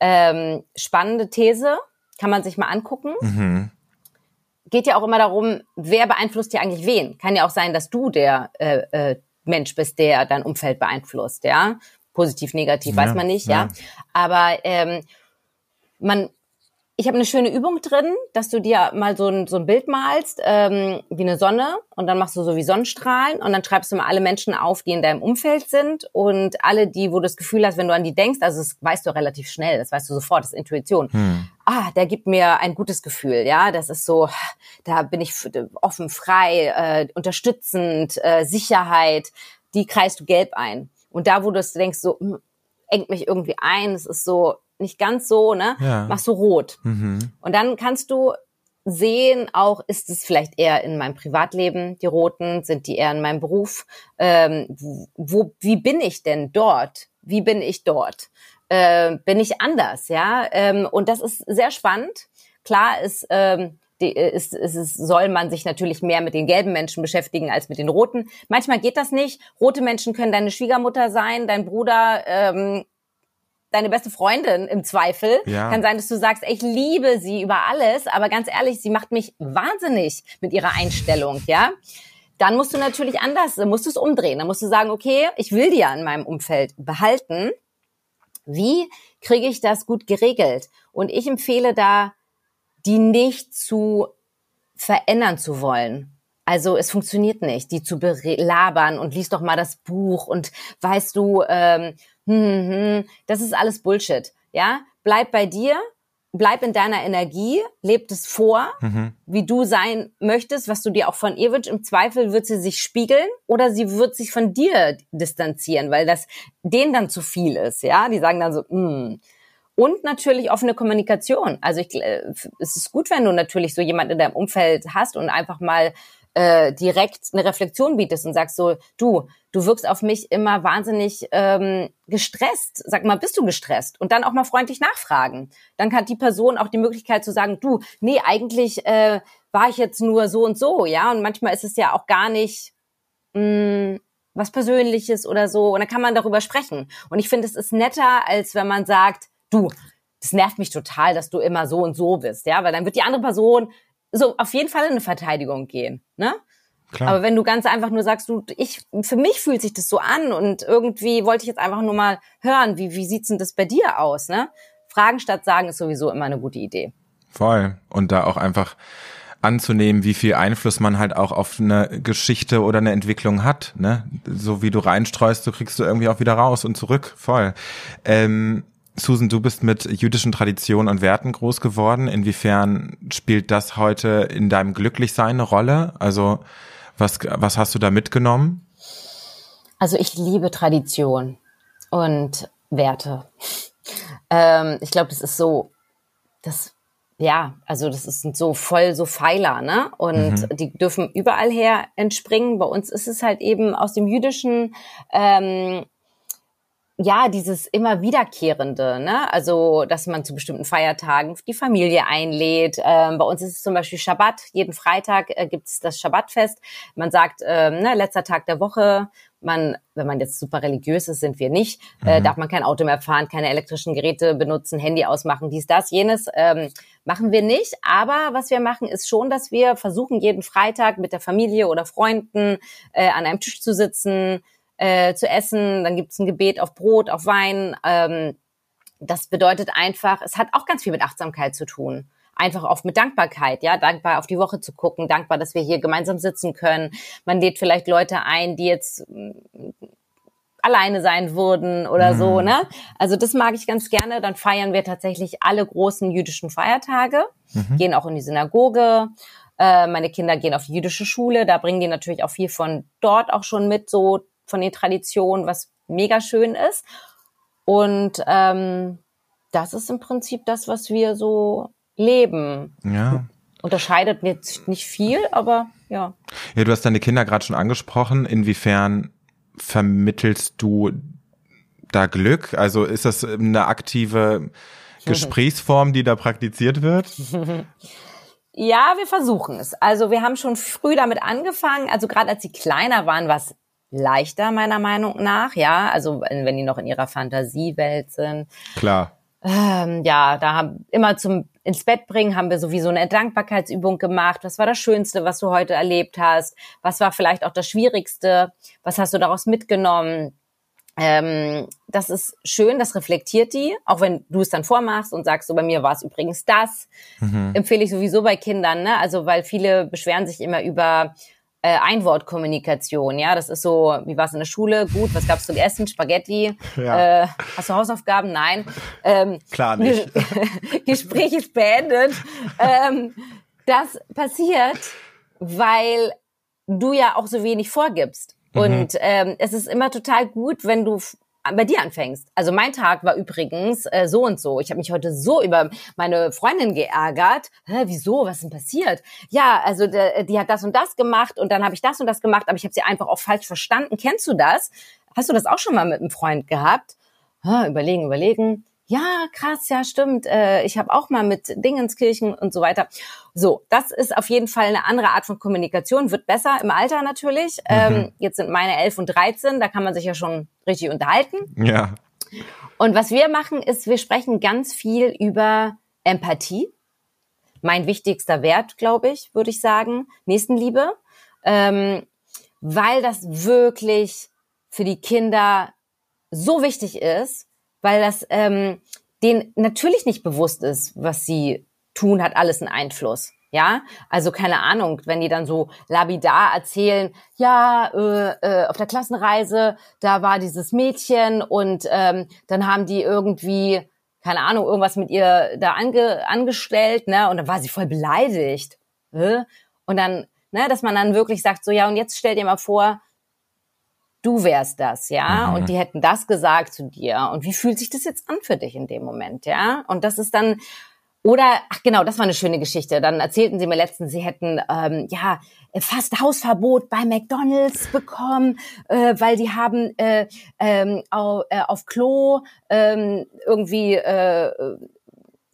Ähm, spannende These, kann man sich mal angucken. Geht ja auch immer darum, wer beeinflusst dir eigentlich wen? Kann ja auch sein, dass du der äh, äh, Mensch bist, der dein Umfeld beeinflusst. Ja, positiv, negativ, Ja, weiß man nicht. ja. Ja, aber ähm, man ich habe eine schöne Übung drin, dass du dir mal so ein, so ein Bild malst, ähm, wie eine Sonne und dann machst du so wie Sonnenstrahlen und dann schreibst du mal alle Menschen auf, die in deinem Umfeld sind und alle die, wo du das Gefühl hast, wenn du an die denkst, also das weißt du relativ schnell, das weißt du sofort, das ist Intuition. Hm. Ah, der gibt mir ein gutes Gefühl, ja, das ist so, da bin ich offen, frei, äh, unterstützend, äh, Sicherheit, die kreist du gelb ein. Und da, wo du denkst, so, mh, hm, engt mich irgendwie ein, es ist so, nicht ganz so, ne? Ja. Machst du rot. Mhm. Und dann kannst du sehen, auch ist es vielleicht eher in meinem Privatleben, die roten, sind die eher in meinem Beruf. Ähm, wo, wie bin ich denn dort? Wie bin ich dort? Äh, bin ich anders, ja? Ähm, und das ist sehr spannend. Klar ist, ähm, die, ist, ist, ist, soll man sich natürlich mehr mit den gelben Menschen beschäftigen als mit den roten. Manchmal geht das nicht. Rote Menschen können deine Schwiegermutter sein, dein Bruder, ähm, deine beste Freundin im Zweifel. Ja. Kann sein, dass du sagst, ich liebe sie über alles, aber ganz ehrlich, sie macht mich wahnsinnig mit ihrer Einstellung, ja. Dann musst du natürlich anders, musst du es umdrehen. Dann musst du sagen, okay, ich will die ja in meinem Umfeld behalten. Wie kriege ich das gut geregelt? Und ich empfehle da, die nicht zu verändern zu wollen. Also es funktioniert nicht, die zu belabern und liest doch mal das Buch und weißt du, ähm, hm, hm, hm, das ist alles Bullshit. Ja, bleib bei dir, bleib in deiner Energie, leb es vor, mhm. wie du sein möchtest, was du dir auch von ihr wünschst. Im Zweifel wird sie sich spiegeln oder sie wird sich von dir distanzieren, weil das denen dann zu viel ist. Ja, die sagen dann so, hm. Und natürlich offene Kommunikation. Also ich, äh, es ist gut, wenn du natürlich so jemand in deinem Umfeld hast und einfach mal äh, direkt eine Reflexion bietest und sagst so, du, du wirkst auf mich immer wahnsinnig ähm, gestresst. Sag mal, bist du gestresst? Und dann auch mal freundlich nachfragen. Dann hat die Person auch die Möglichkeit zu sagen, du, nee, eigentlich äh, war ich jetzt nur so und so, ja. Und manchmal ist es ja auch gar nicht mh, mm, was Persönliches oder so. Und dann kann man darüber sprechen. Und ich finde, es ist netter, als wenn man sagt, du, das nervt mich total, dass du immer so und so bist, ja, weil dann wird die andere Person so auf jeden Fall in eine Verteidigung gehen, ne? Klar. Aber wenn du ganz einfach nur sagst, du, ich, für mich fühlt sich das so an und irgendwie wollte ich jetzt einfach nur mal hören, wie, wie sieht's denn das bei dir aus, ne? Fragen statt sagen ist sowieso immer eine gute Idee. Voll. Und da auch einfach anzunehmen, wie viel Einfluss man halt auch auf eine Geschichte oder eine Entwicklung hat, ne? So wie du reinstreust, so kriegst du irgendwie auch wieder raus und zurück. Voll. Ähm, Susan, du bist mit jüdischen Traditionen und Werten groß geworden. Inwiefern spielt das heute in deinem Glücklichsein eine Rolle? Also was, was hast du da mitgenommen? Also ich liebe Tradition und Werte. Ähm, ich glaube, das ist so, das ja, also das ist so voll so Pfeiler, ne? Und mhm. die dürfen überall her entspringen. Bei uns ist es halt eben aus dem jüdischen ähm, ja, dieses immer wiederkehrende, ne? Also, dass man zu bestimmten Feiertagen die Familie einlädt. Ähm, bei uns ist es zum Beispiel Schabbat. Jeden Freitag äh, gibt es das Schabbatfest. Man sagt, ähm, ne, letzter Tag der Woche. Man, wenn man jetzt super religiös ist, sind wir nicht, äh, mhm. darf man kein Auto mehr fahren, keine elektrischen Geräte benutzen, Handy ausmachen, dies, das, jenes. Ähm, machen wir nicht. Aber was wir machen, ist schon, dass wir versuchen, jeden Freitag mit der Familie oder Freunden äh, an einem Tisch zu sitzen, äh, zu essen. Dann gibt es ein Gebet auf Brot, auf Wein. Ähm, das bedeutet einfach, es hat auch ganz viel mit Achtsamkeit zu tun. Einfach auch mit Dankbarkeit, ja, dankbar auf die Woche zu gucken, dankbar, dass wir hier gemeinsam sitzen können. Man lädt vielleicht Leute ein, die jetzt mm, alleine sein würden oder mhm. so, ne? Also das mag ich ganz gerne. Dann feiern wir tatsächlich alle großen jüdischen Feiertage, mhm. gehen auch in die Synagoge. Äh, meine Kinder gehen auf die jüdische Schule, da bringen die natürlich auch viel von dort auch schon mit, so von den Traditionen, was mega schön ist. Und ähm, das ist im Prinzip das, was wir so leben. Ja. Unterscheidet jetzt nicht viel, aber ja. Ja, du hast deine Kinder gerade schon angesprochen. Inwiefern vermittelst du da Glück? Also ist das eine aktive Gesprächsform, die da praktiziert wird? Ja, wir versuchen es. Also wir haben schon früh damit angefangen. Also gerade als sie kleiner waren, was leichter, meiner Meinung nach, ja. Also wenn die noch in ihrer Fantasiewelt sind. Klar. Ähm, ja, da haben immer zum ins Bett bringen, haben wir sowieso eine Dankbarkeitsübung gemacht. Was war das Schönste, was du heute erlebt hast? Was war vielleicht auch das Schwierigste? Was hast du daraus mitgenommen? ähm, das ist schön, das reflektiert die, auch wenn du es dann vormachst und sagst, so bei mir war es übrigens das. Mhm. Empfehle ich sowieso bei Kindern, ne? Also weil viele beschweren sich immer über äh, Einwortkommunikation, ja, das ist so, wie war es in der Schule? Gut, was gab's zum Essen? Spaghetti. Ja. Äh, hast du Hausaufgaben? Nein. Ähm, Klar nicht. Gespräch ist beendet. ähm, das passiert, weil du ja auch so wenig vorgibst. Mhm. Und ähm, es ist immer total gut, wenn du bei dir anfängst. Also mein Tag war übrigens äh, so und so. Ich habe mich heute so über meine Freundin geärgert. Hä, wieso? Was ist denn passiert? Ja, also de, die hat das und das gemacht und dann habe ich das und das gemacht, aber ich habe sie einfach auch falsch verstanden. Kennst du das? Hast du das auch schon mal mit einem Freund gehabt? Hä, überlegen, überlegen ja, krass, ja, stimmt. Äh, ich habe auch mal mit Dingenskirchen und so weiter. So, das ist auf jeden Fall eine andere Art von Kommunikation, wird besser im Alter natürlich. Mhm. Ähm, jetzt sind meine elf und dreizehn, da kann man sich ja schon richtig unterhalten. Ja. Und was wir machen, ist, wir sprechen ganz viel über Empathie. Mein wichtigster Wert, glaube ich, würde ich sagen. Nächstenliebe. Ähm, weil das wirklich für die Kinder so wichtig ist, weil das ähm, denen natürlich nicht bewusst ist, was sie tun, hat alles einen Einfluss. Ja, also keine Ahnung, wenn die dann so labidar erzählen, ja, äh, äh, auf der Klassenreise, da war dieses Mädchen und ähm, dann haben die irgendwie, keine Ahnung, irgendwas mit ihr da ange, angestellt, ne? Und dann war sie voll beleidigt. Äh? Und dann, ne, dass man dann wirklich sagt, so ja, und jetzt stell dir mal vor, du wärst das, ja, mhm. und die hätten das gesagt zu dir. Und wie fühlt sich das jetzt an für dich in dem Moment, ja? Und das ist dann, oder, ach genau, das war eine schöne Geschichte. Dann erzählten sie mir letztens, sie hätten, ähm, ja, fast Hausverbot bei McDonalds bekommen, äh, weil die haben äh, ähm, auf, äh, auf Klo ähm, irgendwie äh,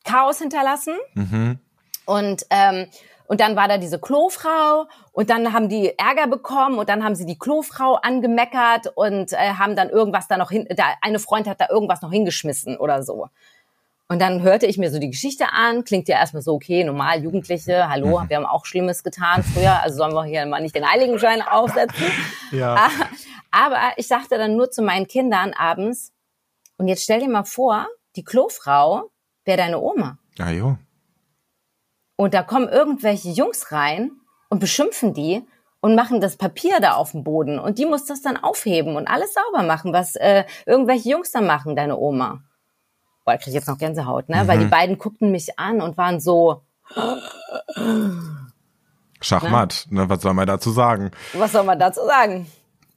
Chaos hinterlassen. Mhm. Und ähm, und dann war da diese Klofrau und dann haben die Ärger bekommen und dann haben sie die Klofrau angemeckert und äh, haben dann irgendwas da noch hin, da, eine Freund hat da irgendwas noch hingeschmissen oder so. Und dann hörte ich mir so die Geschichte an, klingt ja erstmal so, okay, normal, Jugendliche, hallo, mhm. wir haben auch Schlimmes getan früher, also sollen wir hier mal nicht den Heiligenschein aufsetzen. Ja. Aber ich sagte dann nur zu meinen Kindern abends, und jetzt stell dir mal vor, die Klofrau wäre deine Oma. Ja, jo. Und da kommen irgendwelche Jungs rein und beschimpfen die und machen das Papier da auf dem Boden. Und die muss das dann aufheben und alles sauber machen, was äh, irgendwelche Jungs da machen, deine Oma. Boah, ich krieg jetzt noch Gänsehaut, ne? Mhm. Weil die beiden guckten mich an und waren so. Schachmatt, ne? Was soll man dazu sagen? Was soll man dazu sagen?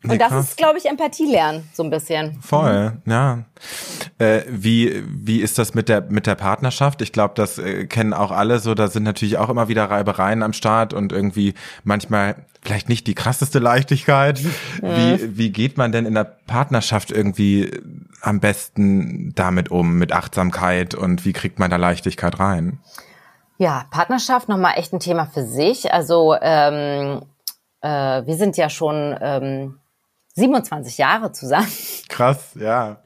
Und nee, das krass. ist, glaube ich, Empathie lernen, so ein bisschen. Voll, mhm. ja. Äh, wie, wie ist das mit der, mit der Partnerschaft? Ich glaube, das äh, kennen auch alle so. Da sind natürlich auch immer wieder Reibereien am Start und irgendwie manchmal vielleicht nicht die krasseste Leichtigkeit. Mhm. Wie, wie geht man denn in der Partnerschaft irgendwie am besten damit um, mit Achtsamkeit und wie kriegt man da Leichtigkeit rein? Ja, Partnerschaft nochmal echt ein Thema für sich. Also, ähm, äh, wir sind ja schon, ähm, 27 Jahre zusammen. Krass, ja.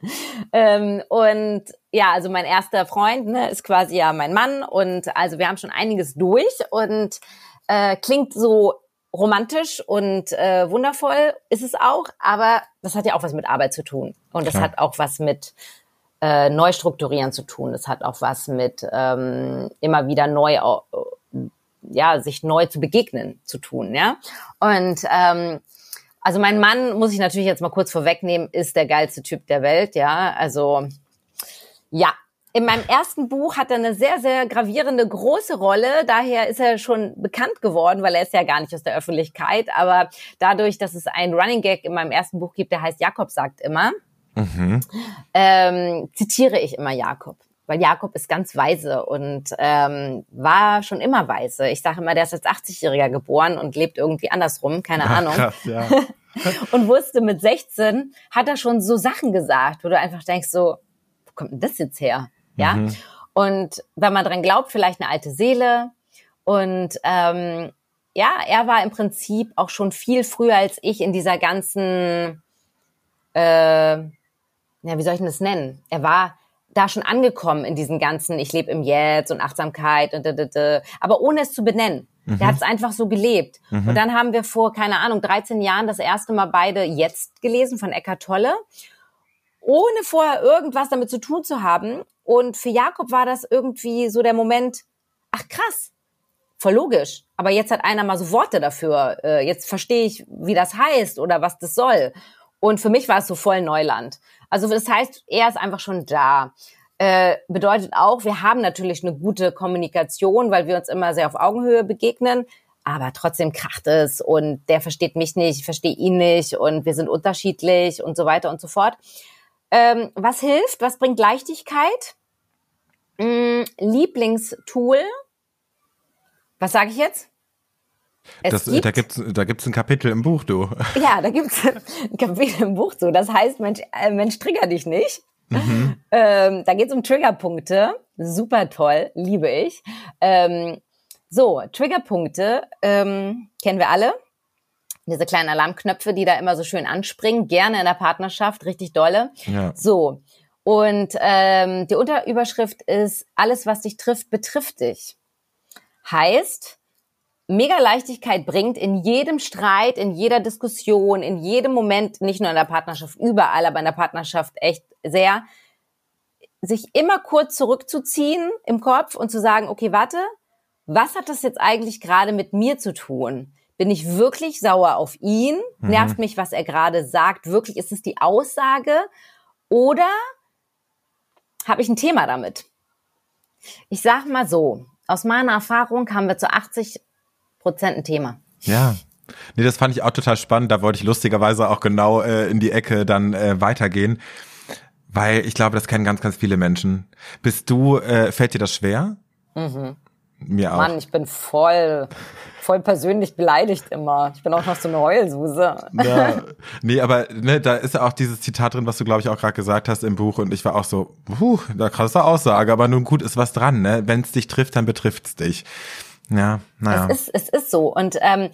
ähm, und ja, also mein erster Freund ne, ist quasi ja mein Mann und also wir haben schon einiges durch und äh, klingt so romantisch und äh, wundervoll ist es auch, aber das hat ja auch was mit Arbeit zu tun und das hat auch was mit äh, Neustrukturieren zu tun. Das hat auch was mit ähm, immer wieder neu ja sich neu zu begegnen zu tun, ja und ähm, also mein Mann, muss ich natürlich jetzt mal kurz vorwegnehmen, ist der geilste Typ der Welt, ja. Also ja, in meinem ersten Buch hat er eine sehr, sehr gravierende große Rolle. Daher ist er schon bekannt geworden, weil er ist ja gar nicht aus der Öffentlichkeit. Aber dadurch, dass es einen Running Gag in meinem ersten Buch gibt, der heißt Jakob sagt immer, mhm. ähm, zitiere ich immer Jakob. Weil Jakob ist ganz weise und ähm, war schon immer weise. Ich sage immer, der ist als 80-Jähriger geboren und lebt irgendwie andersrum, keine Ahnung. Krass, ja. und wusste mit 16 hat er schon so Sachen gesagt, wo du einfach denkst so, wo kommt denn das jetzt her? Ja. Mhm. Und wenn man dran glaubt, vielleicht eine alte Seele. Und ähm, ja, er war im Prinzip auch schon viel früher als ich in dieser ganzen, äh, ja, wie soll ich denn das nennen? Er war da schon angekommen in diesen ganzen, ich lebe im Jetzt und Achtsamkeit und da, da, da, aber ohne es zu benennen. Mhm. Der hat es einfach so gelebt. Mhm. Und dann haben wir vor, keine Ahnung, 13 Jahren das erste Mal beide Jetzt gelesen von Eckart Tolle. ohne vorher irgendwas damit zu tun zu haben. Und für Jakob war das irgendwie so der Moment, ach krass, voll logisch. Aber jetzt hat einer mal so Worte dafür. Äh, jetzt verstehe ich, wie das heißt oder was das soll. Und für mich war es so voll Neuland. Also das heißt, er ist einfach schon da. Äh, bedeutet auch, wir haben natürlich eine gute Kommunikation, weil wir uns immer sehr auf Augenhöhe begegnen. Aber trotzdem kracht es und der versteht mich nicht, ich verstehe ihn nicht und wir sind unterschiedlich und so weiter und so fort. Ähm, was hilft? Was bringt Leichtigkeit? Hm, Lieblingstool. Was sage ich jetzt? Das, gibt, da gibt's da gibt's ein Kapitel im Buch, du. Ja, da gibt's ein Kapitel im Buch so. Das heißt, Mensch, äh, Mensch, trigger dich nicht. Mhm. Ähm, da geht's um Triggerpunkte. Super toll, liebe ich. Ähm, so, Triggerpunkte ähm, kennen wir alle. Diese kleinen Alarmknöpfe, die da immer so schön anspringen, gerne in der Partnerschaft, richtig dolle. Ja. So, und ähm, die Unterüberschrift ist, alles, was dich trifft, betrifft dich. Heißt, mega Leichtigkeit bringt in jedem Streit, in jeder Diskussion, in jedem Moment, nicht nur in der Partnerschaft, überall, aber in der Partnerschaft echt sehr, sich immer kurz zurückzuziehen im Kopf und zu sagen, okay, warte, was hat das jetzt eigentlich gerade mit mir zu tun? Bin ich wirklich sauer auf ihn? Mhm. Nervt mich, was er gerade sagt? Wirklich, ist es die Aussage? Oder habe ich ein Thema damit? Ich sag mal so, aus meiner Erfahrung haben wir zu 80 Prozent ein Thema. Ja. Nee, das fand ich auch total spannend. Da wollte ich lustigerweise auch genau äh, in die Ecke dann äh, weitergehen. Weil ich glaube, das kennen ganz, ganz viele Menschen. Bist du, äh, fällt dir das schwer? Mhm. Mir auch. Mann, ich bin voll, voll persönlich beleidigt immer. Ich bin auch noch so eine Heulsuse. Ja, nee, aber ne, da ist ja auch dieses Zitat drin, was du, glaube ich, auch gerade gesagt hast im Buch. Und ich war auch so, puh, da krasse Aussage. Aber nun gut, ist was dran. Ne? Wenn es dich trifft, dann betrifft's dich. Ja, naja. Es ist, es ist so. Und ähm,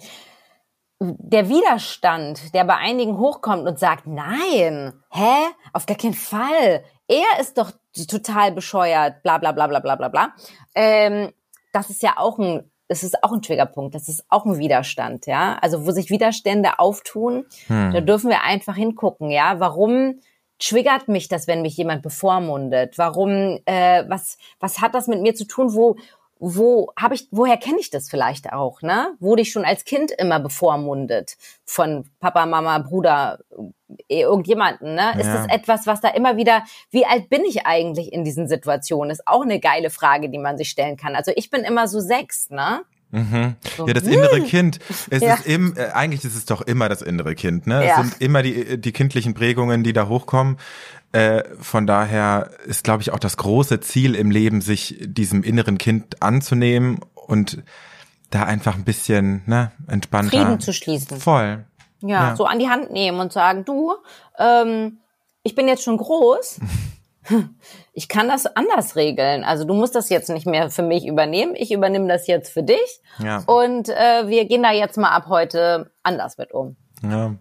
der Widerstand, der bei einigen hochkommt und sagt, nein, hä, auf gar keinen Fall, er ist doch total bescheuert, bla bla bla bla bla bla bla. Ähm, das ist ja auch ein, das ist auch ein Triggerpunkt, das ist auch ein Widerstand, ja. Also wo sich Widerstände auftun, hm. da dürfen wir einfach hingucken, ja. Warum triggert mich das, wenn mich jemand bevormundet? Warum, äh, was, was hat das mit mir zu tun? Wo, wo habe ich, woher kenne ich das vielleicht auch, ne? Wurde ich schon als Kind immer bevormundet von Papa, Mama, Bruder, eh, irgendjemanden, ne? Ja. Ist das etwas, was da immer wieder, wie alt bin ich eigentlich in diesen Situationen? Ist auch eine geile Frage, die man sich stellen kann. Also ich bin immer so sechs, ne? Mhm. So. Ja, das innere hm. Kind. Es ja. ist im, äh, eigentlich ist es doch immer das innere Kind, ne? Ja. Es sind immer die, die kindlichen Prägungen, die da hochkommen. Äh, von daher ist, glaube ich, auch das große Ziel im Leben, sich diesem inneren Kind anzunehmen und da einfach ein bisschen ne, entspannter. Frieden zu schließen. Voll. Ja, ja. so an die Hand nehmen und sagen, du, ähm, ich bin jetzt schon groß. ich kann das anders regeln. Also du musst das jetzt nicht mehr für mich übernehmen. Ich übernehme das jetzt für dich. Ja. Und äh, wir gehen da jetzt mal ab heute anders mit um. Ja. Mhm.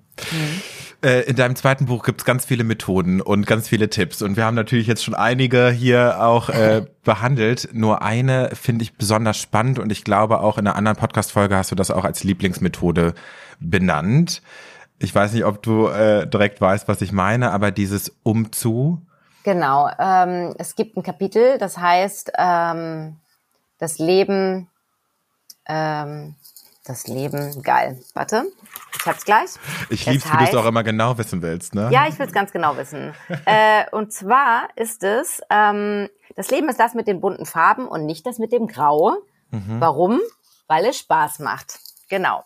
Äh, in deinem zweiten Buch gibt's ganz viele Methoden und ganz viele Tipps. Und wir haben natürlich jetzt schon einige hier auch äh, behandelt. Nur eine finde ich besonders spannend und ich glaube auch in einer anderen Podcast-Folge hast du das auch als Lieblingsmethode benannt. Ich weiß nicht, ob du äh, direkt weißt, was ich meine, aber dieses Umzu. Genau. Ähm, es gibt ein Kapitel, das heißt ähm, das Leben. Ähm, das Leben geil. Warte, ich hab's gleich. Ich lieb's, wie du es auch immer genau wissen willst, ne? Ja, ich will's ganz genau wissen. äh, und zwar ist es, ähm, das Leben ist das mit den bunten Farben und nicht das mit dem Grau. Mhm. Warum? Weil es Spaß macht. Genau.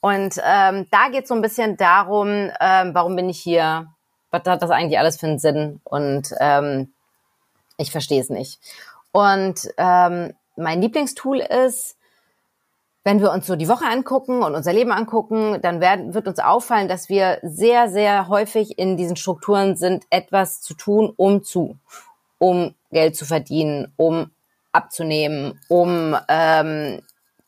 Und ähm, da geht's so ein bisschen darum, ähm, warum bin ich hier? Was hat das eigentlich alles für einen Sinn? Und ähm, ich verstehe es nicht. Und ähm, mein Lieblingstool ist, wenn wir uns so die Woche angucken und unser Leben angucken, dann werden, wird uns auffallen, dass wir sehr, sehr häufig in diesen Strukturen sind, etwas zu tun, um zu, um Geld zu verdienen, um abzunehmen, um ähm,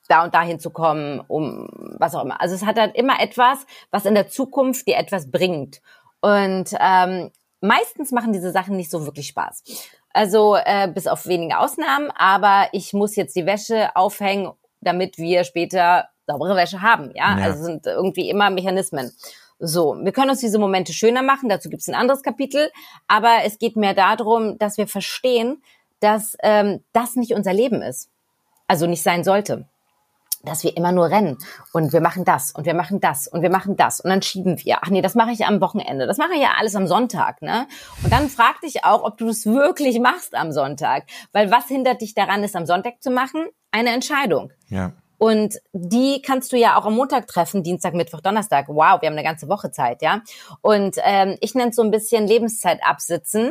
da und dahin zu kommen, um was auch immer. Also es hat halt immer etwas, was in der Zukunft dir etwas bringt. Und ähm, meistens machen diese Sachen nicht so wirklich Spaß. Also äh, bis auf wenige Ausnahmen, aber ich muss jetzt die Wäsche aufhängen damit wir später saubere Wäsche haben. Ja, ja. also sind irgendwie immer Mechanismen. So, wir können uns diese Momente schöner machen, dazu gibt es ein anderes Kapitel, aber es geht mehr darum, dass wir verstehen, dass ähm, das nicht unser Leben ist. Also nicht sein sollte dass wir immer nur rennen und wir machen das und wir machen das und wir machen das und dann schieben wir. Ach nee, das mache ich am Wochenende. Das mache ich ja alles am Sonntag, ne? Und dann frag dich auch, ob du das wirklich machst am Sonntag, weil was hindert dich daran, es am Sonntag zu machen? Eine Entscheidung. Ja. Und die kannst du ja auch am Montag treffen, Dienstag, Mittwoch, Donnerstag. Wow, wir haben eine ganze Woche Zeit, ja. Und ähm, ich nenne es so ein bisschen Lebenszeit absitzen.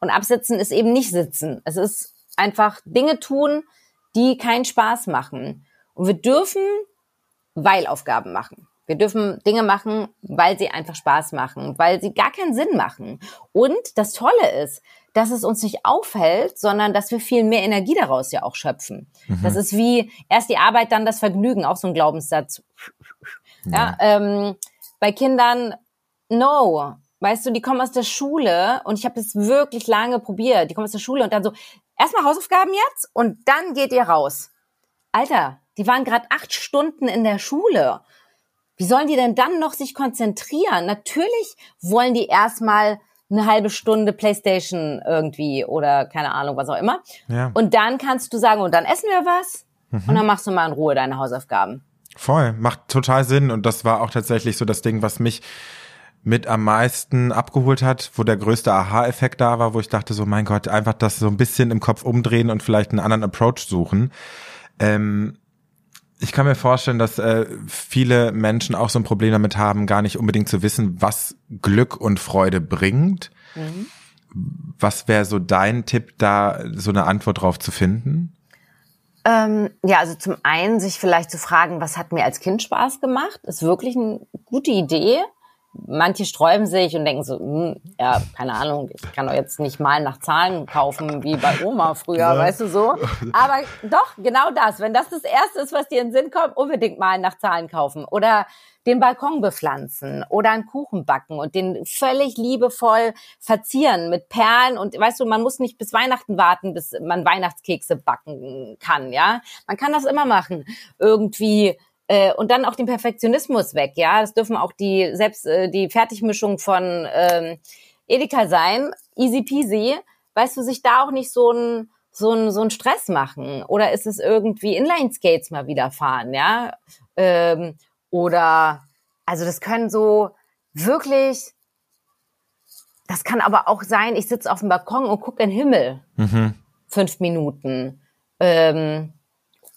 Und absitzen ist eben nicht sitzen. Es ist einfach Dinge tun, die keinen Spaß machen. Und wir dürfen Weilaufgaben machen. Wir dürfen Dinge machen, weil sie einfach Spaß machen, weil sie gar keinen Sinn machen. Und das Tolle ist, dass es uns nicht aufhält, sondern dass wir viel mehr Energie daraus ja auch schöpfen. Mhm. Das ist wie erst die Arbeit, dann das Vergnügen, auch so ein Glaubenssatz. Ja, ja ähm, bei Kindern, no. Weißt du, die kommen aus der Schule und ich habe das wirklich lange probiert. Die kommen aus der Schule und dann so, erstmal Hausaufgaben jetzt und dann geht ihr raus. Alter, die waren gerade acht Stunden in der Schule. Wie sollen die denn dann noch sich konzentrieren? Natürlich wollen die erstmal eine halbe Stunde Playstation irgendwie oder keine Ahnung, was auch immer. Ja. Und dann kannst du sagen, und dann essen wir was mhm. und dann machst du mal in Ruhe deine Hausaufgaben. Voll, macht total Sinn. Und das war auch tatsächlich so das Ding, was mich mit am meisten abgeholt hat, wo der größte Aha-Effekt da war, wo ich dachte so, mein Gott, einfach das so ein bisschen im Kopf umdrehen und vielleicht einen anderen Approach suchen. Ähm, ich kann mir vorstellen, dass äh, viele Menschen auch so ein Problem damit haben, gar nicht unbedingt zu wissen, was Glück und Freude bringt. Mhm. Was wäre so dein Tipp, da so eine Antwort drauf zu finden? Ähm, ja, also zum einen sich vielleicht zu fragen, was hat mir als Kind Spaß gemacht, ist wirklich eine gute Idee manche sträuben sich und denken so, hm, ja, keine Ahnung, ich kann doch jetzt nicht mal nach Zahlen kaufen wie bei Oma früher, ja. weißt du so. Aber doch, genau das. Wenn das das Erste ist, was dir in den Sinn kommt, unbedingt mal nach Zahlen kaufen. Oder den Balkon bepflanzen oder einen Kuchen backen und den völlig liebevoll verzieren mit Perlen und weißt du, man muss nicht bis Weihnachten warten, bis man Weihnachtskekse backen kann, ja. Man kann das immer machen. Irgendwie äh, und dann auch den Perfektionismus weg, ja. Das dürfen auch die selbst äh, die Fertigmischung von ähm, Edeka sein, easy peasy. Weißt du, sich da auch nicht so ein so ein so ein Stress machen oder ist es irgendwie Inline Skates mal wieder fahren, ja? Ähm, oder also das können so wirklich das kann aber auch sein, ich sitze auf dem Balkon und gucke in den Himmel. Mhm. Fünf Minuten. Ähm,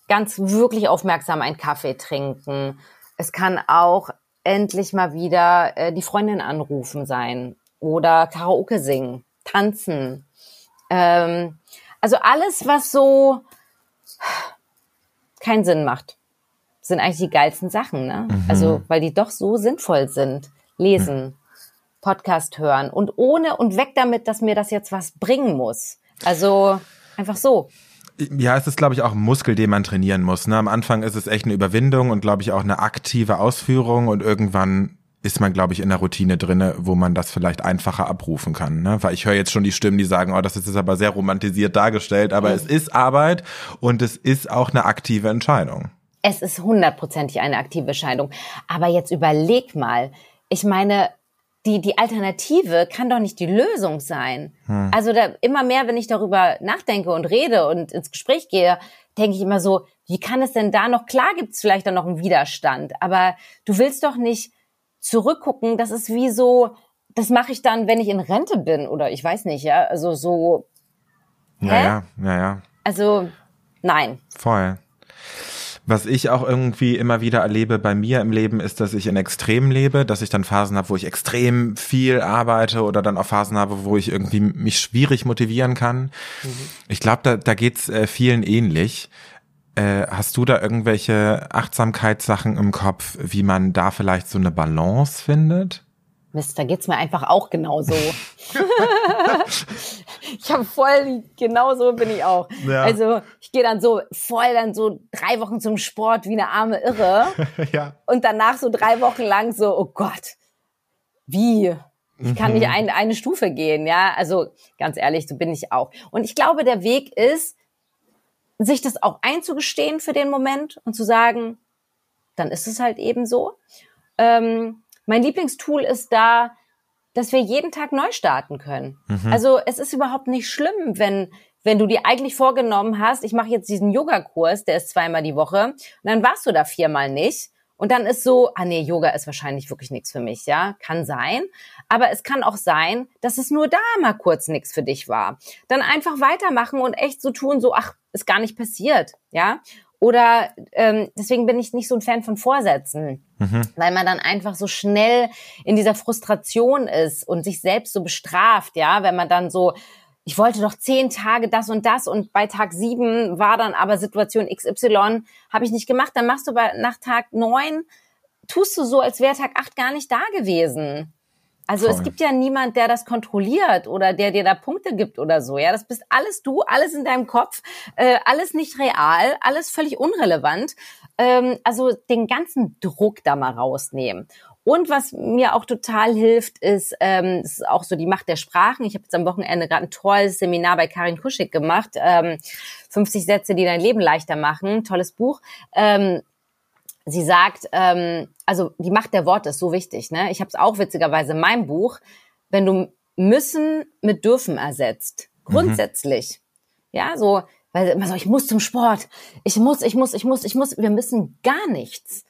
ganz wirklich aufmerksam einen Kaffee trinken. Es kann auch endlich mal wieder äh, die Freundin anrufen sein oder Karaoke singen, tanzen. Ähm, also alles, was so keinen Sinn macht, sind eigentlich die geilsten Sachen. Ne? Mhm. Also weil die doch so sinnvoll sind. Lesen, mhm. Podcast hören und ohne und weg damit, dass mir das jetzt was bringen muss. Also einfach so. Ja, es ist, glaube ich, auch ein Muskel, den man trainieren muss. Ne? Am Anfang ist es echt eine Überwindung und, glaube ich, auch eine aktive Ausführung und irgendwann ist man, glaube ich, in der Routine drinne, wo man das vielleicht einfacher abrufen kann. Ne? Weil ich höre jetzt schon die Stimmen, die sagen, oh, das ist jetzt aber sehr romantisiert dargestellt, aber mhm. es ist Arbeit und es ist auch eine aktive Entscheidung. Es ist hundertprozentig eine aktive Entscheidung. Aber jetzt überleg mal, ich meine, die, die Alternative kann doch nicht die Lösung sein. Hm. Also da, immer mehr, wenn ich darüber nachdenke und rede und ins Gespräch gehe, denke ich immer so, wie kann es denn da noch, klar gibt es vielleicht dann noch einen Widerstand, aber du willst doch nicht zurückgucken, das ist wie so, das mache ich dann, wenn ich in Rente bin oder ich weiß nicht, ja, also so. Ja, hä? ja, ja, ja. Also, nein. Voll. Was ich auch irgendwie immer wieder erlebe bei mir im Leben ist, dass ich in Extrem lebe, dass ich dann Phasen habe, wo ich extrem viel arbeite oder dann auch Phasen habe, wo ich irgendwie mich schwierig motivieren kann. Mhm. Ich glaube, da, da geht's äh, vielen ähnlich. Äh, hast du da irgendwelche Achtsamkeitssachen im Kopf, wie man da vielleicht so eine Balance findet? Mist, da geht's mir einfach auch genauso. ich habe voll, genauso bin ich auch. Ja. Also ich gehe dann so voll dann so drei Wochen zum Sport wie eine arme Irre. ja. Und danach so drei Wochen lang so, oh Gott, wie? Ich kann nicht mhm. ein, eine Stufe gehen, ja. Also ganz ehrlich, so bin ich auch. Und ich glaube, der Weg ist, sich das auch einzugestehen für den Moment und zu sagen, dann ist es halt eben so. Ähm, mein Lieblingstool ist da, dass wir jeden Tag neu starten können. Mhm. Also es ist überhaupt nicht schlimm, wenn wenn du dir eigentlich vorgenommen hast, ich mache jetzt diesen Yoga-Kurs, der ist zweimal die Woche, und dann warst du da viermal nicht. Und dann ist so, ah nee, Yoga ist wahrscheinlich wirklich nichts für mich, ja, kann sein. Aber es kann auch sein, dass es nur da mal kurz nichts für dich war. Dann einfach weitermachen und echt so tun, so, ach, ist gar nicht passiert, ja. Oder ähm, deswegen bin ich nicht so ein Fan von Vorsätzen, mhm. weil man dann einfach so schnell in dieser Frustration ist und sich selbst so bestraft, ja, wenn man dann so ich wollte doch zehn Tage das und das und bei Tag sieben war dann aber Situation XY, habe ich nicht gemacht. Dann machst du bei, nach Tag neun, tust du so, als wäre Tag acht gar nicht da gewesen. Also Voll. es gibt ja niemand, der das kontrolliert oder der dir da Punkte gibt oder so. Ja, das bist alles du, alles in deinem Kopf, äh, alles nicht real, alles völlig unrelevant. Ähm, also den ganzen Druck da mal rausnehmen. Und was mir auch total hilft, ist, ähm, ist auch so die Macht der Sprachen. Ich habe jetzt am Wochenende gerade ein tolles Seminar bei Karin Kuschig gemacht. Ähm, 50 Sätze, die dein Leben leichter machen. Tolles Buch. Ähm, sie sagt, ähm, also die Macht der Worte ist so wichtig. Ne? Ich habe es auch witzigerweise in meinem Buch. Wenn du müssen mit dürfen ersetzt, mhm. grundsätzlich, mhm. ja, so, weil immer so, ich muss zum Sport, ich muss, ich muss, ich muss, ich muss, wir müssen gar nichts.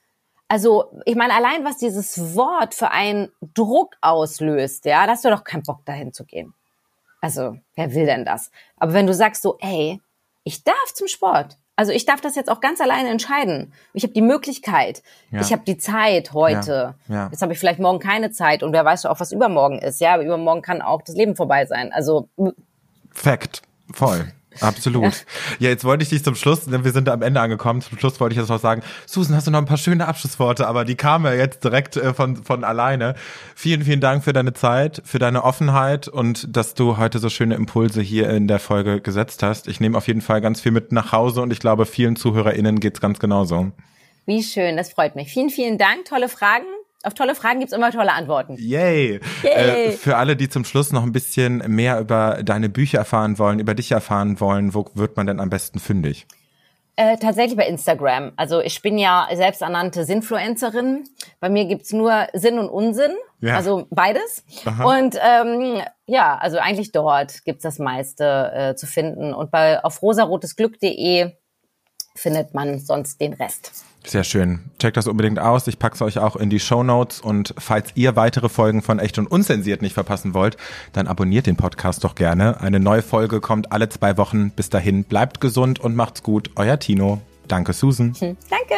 Also, ich meine, allein was dieses Wort für einen Druck auslöst, ja, da hast du doch keinen Bock dahin zu gehen. Also, wer will denn das? Aber wenn du sagst so, ey, ich darf zum Sport. Also ich darf das jetzt auch ganz alleine entscheiden. Ich habe die Möglichkeit. Ja. Ich habe die Zeit heute. Ja. Ja. Jetzt habe ich vielleicht morgen keine Zeit und wer weiß auch, was übermorgen ist. Ja, aber übermorgen kann auch das Leben vorbei sein. Also Fact, voll. Absolut. Ja. ja. jetzt wollte ich dich zum Schluss, denn wir sind am Ende angekommen, zum Schluss wollte ich jetzt noch sagen, Susan, hast du noch ein paar schöne Abschlussworte, aber die kamen ja jetzt direkt äh, von, von alleine. Vielen, vielen Dank für deine Zeit, für deine Offenheit und dass du heute so schöne Impulse hier in der Folge gesetzt hast. Ich nehme auf jeden Fall ganz viel mit nach Hause und ich glaube, vielen ZuhörerInnen geht's ganz genauso. Wie schön, das freut mich. Vielen, vielen Dank, tolle Fragen auf tolle Fragen gibt's immer tolle Antworten. Yay! Yay. Äh, für alle, die zum Schluss noch ein bisschen mehr über deine Bücher erfahren wollen, über dich erfahren wollen, wo wird man denn am besten fündig? Äh, tatsächlich bei Instagram. Also ich bin ja selbsternannte Sinfluencerin. Bei mir gibt's nur Sinn und Unsinn, ja. also beides. Aha. Und ähm, ja, also eigentlich dort gibt's das meiste äh, zu finden. Und bei auf rosarotesglück.de findet man sonst den Rest. Sehr schön. Checkt das unbedingt aus. Ich pack's euch auch in die Show Notes und falls ihr weitere Folgen von Echt und Unzensiert nicht verpassen wollt, dann abonniert den Podcast doch gerne. Eine neue Folge kommt alle zwei Wochen. Bis dahin bleibt gesund und macht's gut. Euer Tino. Danke, Susan. Danke.